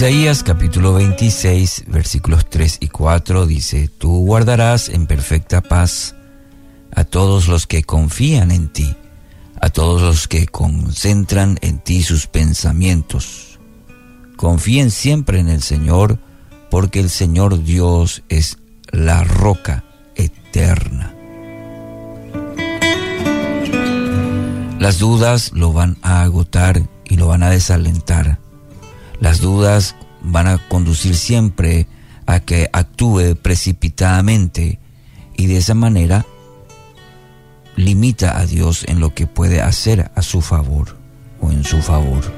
Isaías capítulo 26 versículos 3 y 4 dice, Tú guardarás en perfecta paz a todos los que confían en ti, a todos los que concentran en ti sus pensamientos. Confíen siempre en el Señor, porque el Señor Dios es la roca eterna. Las dudas lo van a agotar y lo van a desalentar las dudas van a conducir siempre a que actúe precipitadamente y de esa manera limita a Dios en lo que puede hacer a su favor o en su favor.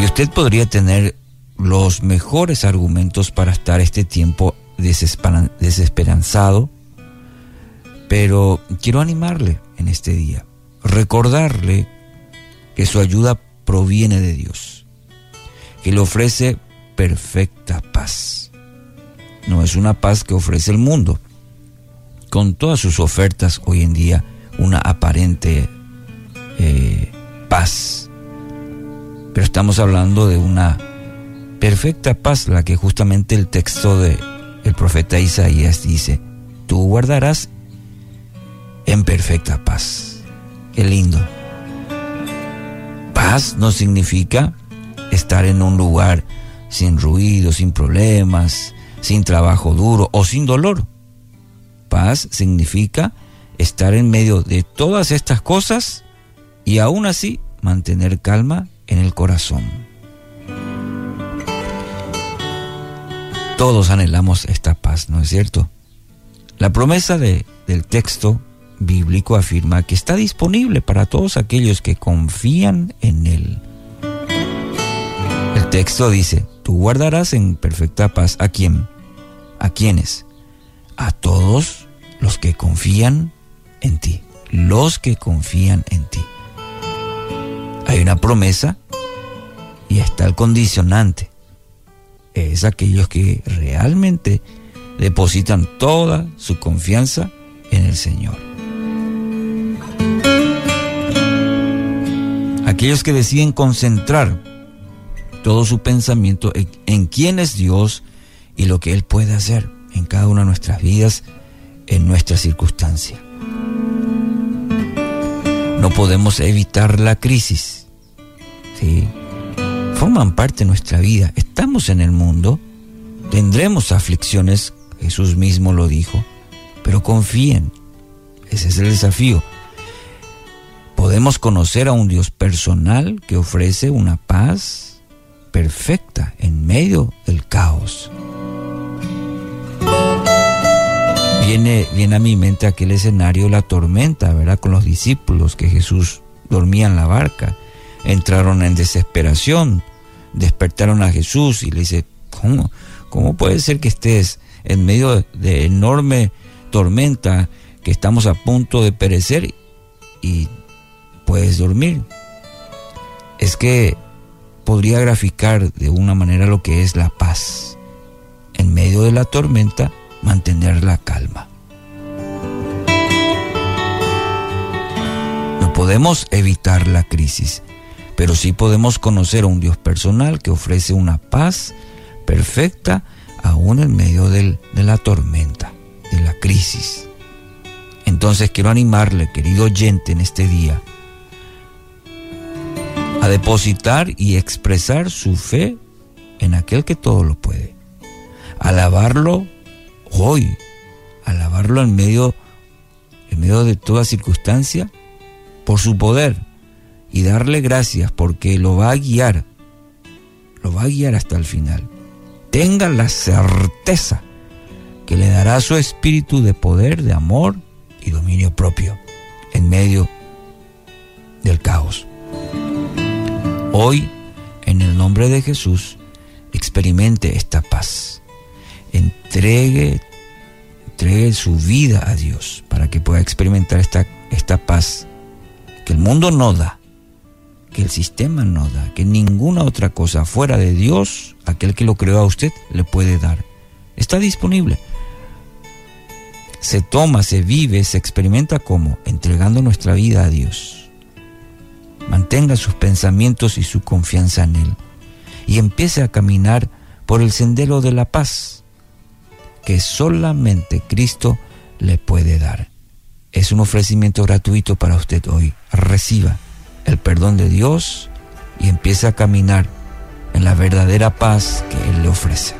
Y usted podría tener los mejores argumentos para estar este tiempo desesperanzado, pero quiero animarle en este día, recordarle que su ayuda proviene de Dios, que le ofrece perfecta paz. No es una paz que ofrece el mundo, con todas sus ofertas hoy en día, una aparente eh, paz. Pero estamos hablando de una perfecta paz, la que justamente el texto de el profeta Isaías dice, tú guardarás en perfecta paz. Qué lindo paz no significa estar en un lugar sin ruido, sin problemas, sin trabajo duro o sin dolor. Paz significa estar en medio de todas estas cosas y aún así mantener calma en el corazón. Todos anhelamos esta paz, ¿no es cierto? La promesa de, del texto bíblico afirma que está disponible para todos aquellos que confían en Él. El texto dice, tú guardarás en perfecta paz a quién, a quiénes, a todos los que confían en ti, los que confían en ti. Hay una promesa y está el condicionante. Es aquellos que realmente depositan toda su confianza en el Señor. Aquellos que deciden concentrar todo su pensamiento en, quién es Dios y lo que Él puede hacer en cada una de nuestras vidas, en nuestra circunstancia. No podemos evitar la crisis. ¿sí? Forman parte de nuestra vida. Estamos en el mundo, tendremos aflicciones, Jesús mismo lo dijo, pero confíen. Ese es el desafío podemos conocer a un Dios personal que ofrece una paz perfecta en medio del caos. Viene, viene a mi mente aquel escenario, la tormenta, ¿verdad? Con los discípulos que Jesús dormía en la barca. Entraron en desesperación, despertaron a Jesús y le dice, ¿cómo, cómo puede ser que estés en medio de enorme tormenta, que estamos a punto de perecer y puedes dormir. Es que podría graficar de una manera lo que es la paz. En medio de la tormenta, mantener la calma. No podemos evitar la crisis, pero sí podemos conocer a un Dios personal que ofrece una paz perfecta aún en medio de la tormenta, de la crisis. Entonces quiero animarle, querido oyente, en este día, a depositar y expresar su fe en aquel que todo lo puede. Alabarlo hoy, alabarlo en medio, en medio de toda circunstancia por su poder y darle gracias porque lo va a guiar, lo va a guiar hasta el final. Tenga la certeza que le dará su espíritu de poder, de amor y dominio propio en medio del caos. Hoy, en el nombre de Jesús, experimente esta paz. Entregue, entregue su vida a Dios para que pueda experimentar esta, esta paz que el mundo no da, que el sistema no da, que ninguna otra cosa fuera de Dios, aquel que lo creó a usted, le puede dar. Está disponible. Se toma, se vive, se experimenta como entregando nuestra vida a Dios. Mantenga sus pensamientos y su confianza en Él. y empiece a caminar por el sendero de la paz que solamente Cristo le puede dar. Es un ofrecimiento gratuito para usted hoy. Reciba el perdón de Dios y empiece a caminar en la verdadera paz que Él le ofrece.